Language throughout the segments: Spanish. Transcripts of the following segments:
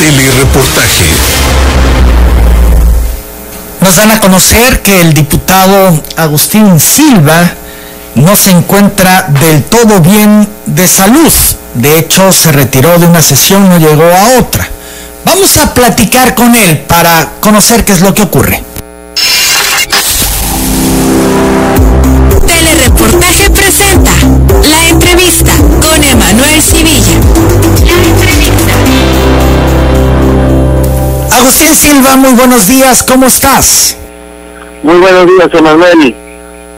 Telereportaje. Nos dan a conocer que el diputado Agustín Silva no se encuentra del todo bien de salud. De hecho, se retiró de una sesión, no llegó a otra. Vamos a platicar con él para conocer qué es lo que ocurre. Telereportaje presenta la entrevista con Emanuel Civilla. Agustín Silva, muy buenos días, ¿cómo estás? Muy buenos días, Emanuel.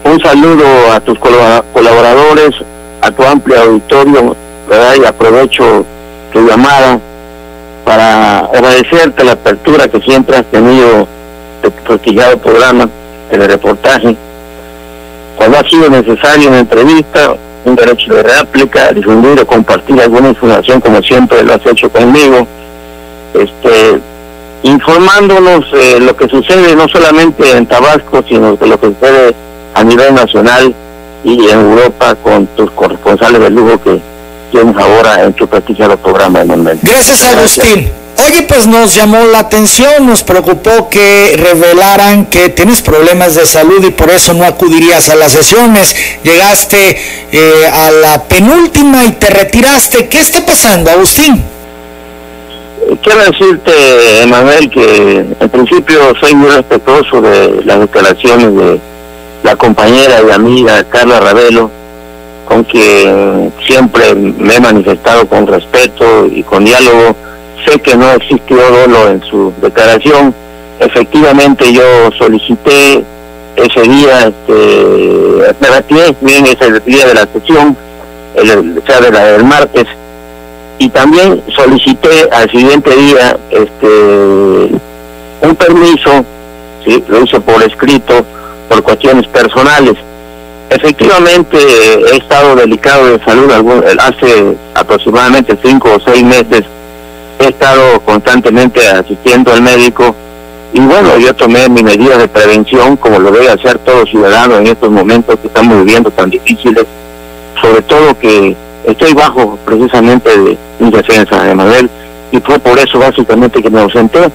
Un saludo a tus colaboradores, a tu amplio auditorio, ¿verdad? Aprovecho tu llamada para agradecerte la apertura que siempre has tenido de tu prestigiado programa, el reportaje. Cuando ha sido necesario una entrevista, un derecho de réplica, difundir o compartir alguna información como siempre lo has hecho conmigo, este informándonos eh, lo que sucede no solamente en Tabasco, sino de lo que sucede a nivel nacional y en Europa con tus corresponsales de lujo que tienes ahora en tu prestigiado programa de momento. Gracias, Agustín. Oye, pues nos llamó la atención, nos preocupó que revelaran que tienes problemas de salud y por eso no acudirías a las sesiones. Llegaste eh, a la penúltima y te retiraste. ¿Qué está pasando, Agustín? Quiero decirte, Emanuel, que en principio soy muy respetuoso de las declaraciones de la compañera y amiga Carla Ravelo, con quien siempre me he manifestado con respeto y con diálogo. Sé que no existió dolo en su declaración. Efectivamente yo solicité ese día, este, me retiré bien ese día de la sesión, el, o sea, de la del martes, y también solicité al siguiente día este un permiso, sí, lo hice por escrito, por cuestiones personales. Efectivamente he estado delicado de salud hace aproximadamente cinco o seis meses. He estado constantemente asistiendo al médico y bueno, yo tomé mis medidas de prevención como lo debe hacer todo ciudadano en estos momentos que estamos viviendo tan difíciles, sobre todo que estoy bajo precisamente de mi defensa, de Manuel, y fue por eso básicamente que me ausenté.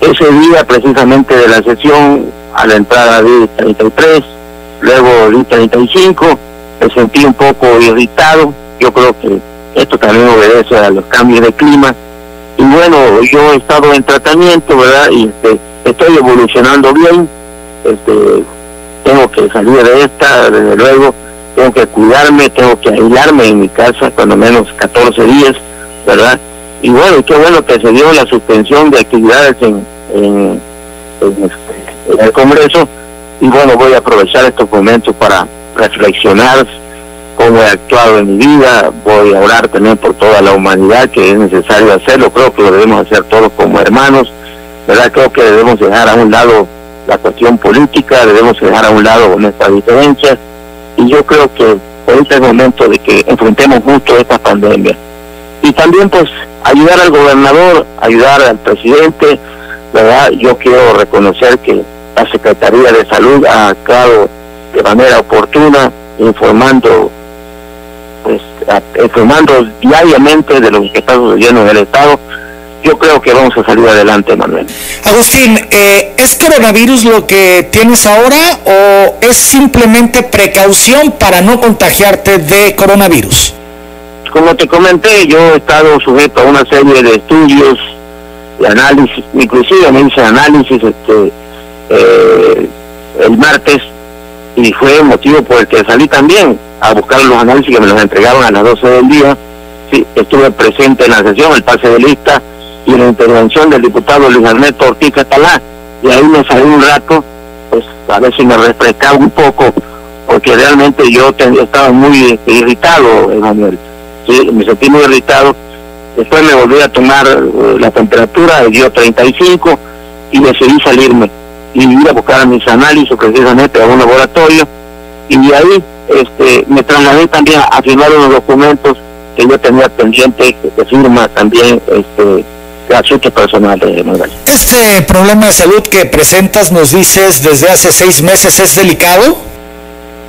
Ese día precisamente de la sesión, a la entrada de 33, luego de 35, me sentí un poco irritado, yo creo que esto también obedece a los cambios de clima, y bueno, yo he estado en tratamiento, ¿verdad? Y este, estoy evolucionando bien, este, tengo que salir de esta, desde luego, tengo que cuidarme, tengo que aislarme en mi casa cuando menos 14 días, ¿verdad? Y bueno, qué bueno que se dio la suspensión de actividades en, en, el Congreso y bueno, voy a aprovechar estos momentos para reflexionar cómo he actuado en mi vida, voy a orar también por toda la humanidad que es necesario hacerlo, creo que lo debemos hacer todos como hermanos, ¿verdad? Creo que debemos dejar a un lado la cuestión política, debemos dejar a un lado nuestras diferencias yo creo que es el momento de que enfrentemos mucho esta pandemia. Y también pues ayudar al gobernador, ayudar al presidente, ¿verdad? Yo quiero reconocer que la Secretaría de Salud ha actuado de manera oportuna, informando pues informando diariamente de lo que está sucediendo en el Estado yo creo que vamos a salir adelante, Manuel. Agustín, eh, ¿es coronavirus lo que tienes ahora o es simplemente precaución para no contagiarte de coronavirus? Como te comenté, yo he estado sujeto a una serie de estudios, de análisis, inclusive me hice análisis este, eh, el martes y fue motivo por el que salí también a buscar los análisis que me los entregaron a las 12 del día. Sí, estuve presente en la sesión, el pase de lista, y la intervención del diputado Luis Ernesto Ortiz Catalá. Y ahí me salí un rato, pues a ver si me refrescaba un poco, porque realmente yo estaba muy irritado, Emanuel. Me sentí muy irritado. Después me volví a tomar eh, la temperatura, dio 35 y decidí salirme y ir a buscar mis análisis precisamente a un laboratorio y de ahí este, me trasladé también a firmar unos documentos que yo tenía pendiente que firma también este asunto personal de Manuel. Este problema de salud que presentas, nos dices, desde hace seis meses, ¿es delicado?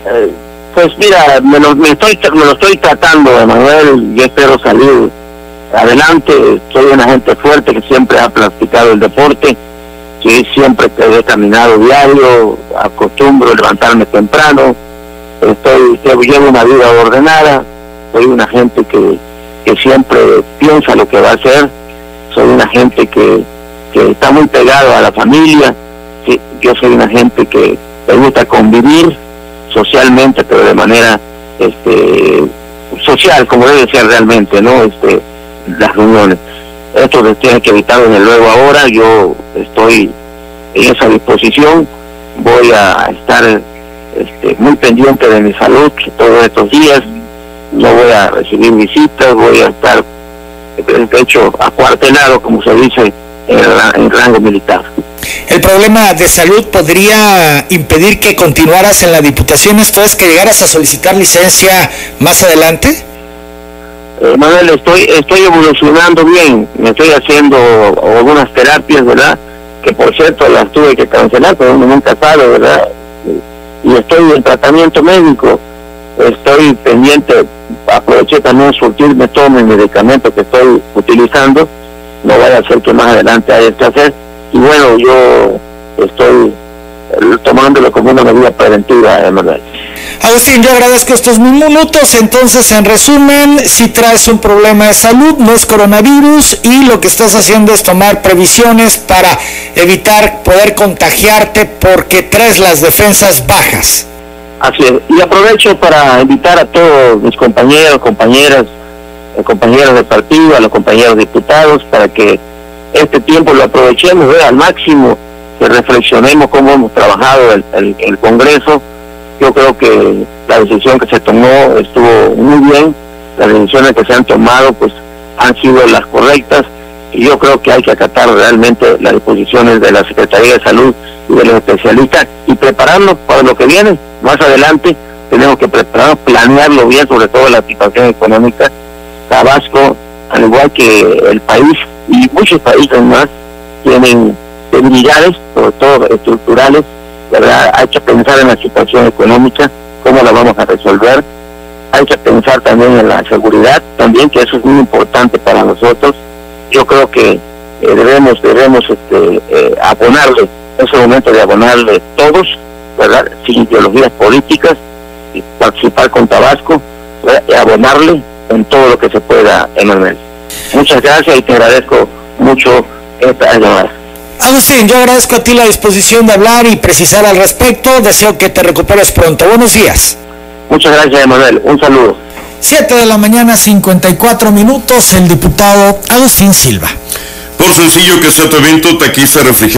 Eh, pues mira, me lo, estoy, me lo estoy tratando, Manuel, y espero salir adelante, soy una gente fuerte que siempre ha practicado el deporte, que siempre he caminado diario, acostumbro levantarme temprano, estoy llevo una vida ordenada, soy una gente que, que siempre piensa lo que va a hacer, soy una gente que, que está muy pegado a la familia, yo soy una gente que me gusta convivir socialmente, pero de manera este social, como debe ser realmente, ¿no? Este, las reuniones. Esto se tiene que evitar el luego ahora, yo estoy en esa disposición, voy a estar este, muy pendiente de mi salud todos estos días, no voy a recibir visitas, voy a estar, de hecho, acuartelado, como se dice, en el, rango militar. ¿El problema de salud podría impedir que continuaras en la Diputación, esto es, que llegaras a solicitar licencia más adelante? Eh, Manuel, estoy, estoy evolucionando bien, me estoy haciendo algunas terapias, ¿verdad? Que por cierto las tuve que cancelar, pero uno nunca sabe, ¿verdad? Y estoy en tratamiento médico, estoy pendiente, aproveché también surtirme todo mi medicamento que estoy utilizando, no vaya a ser que más adelante haya que hacer, y bueno, yo estoy tomándolo como una medida preventiva, Manuel. Agustín, yo agradezco estos minutos. Entonces, en resumen, si traes un problema de salud, no es coronavirus y lo que estás haciendo es tomar previsiones para evitar poder contagiarte porque traes las defensas bajas. Así es. Y aprovecho para invitar a todos mis compañeros, compañeras, eh, compañeros de partido, a los compañeros diputados, para que este tiempo lo aprovechemos al máximo, que reflexionemos cómo hemos trabajado el, el Congreso. Yo creo que la decisión que se tomó estuvo muy bien, las decisiones que se han tomado pues han sido las correctas. Y yo creo que hay que acatar realmente las disposiciones de la Secretaría de Salud y de los especialistas y prepararnos para lo que viene. Más adelante tenemos que prepararnos, planearlo bien, sobre todo la situación económica. Tabasco, al igual que el país y muchos países más, tienen debilidades, sobre todo estructurales, ¿verdad? Hay que pensar en la situación económica, cómo la vamos a resolver. Hay que pensar también en la seguridad, también que eso es muy importante para nosotros. Yo creo que eh, debemos debemos este, eh, abonarle, es el momento de abonarle todos, ¿verdad? Sin ideologías políticas, y participar con Tabasco, y abonarle en todo lo que se pueda, Emanuel. Muchas gracias y te agradezco mucho esta llamada. Agustín, yo agradezco a ti la disposición de hablar y precisar al respecto. Deseo que te recuperes pronto. Buenos días. Muchas gracias, Emanuel. Un saludo. 7 de la mañana, 54 minutos, el diputado Agustín Silva. Por sencillo que sea tu evento, taquiza refrigerador.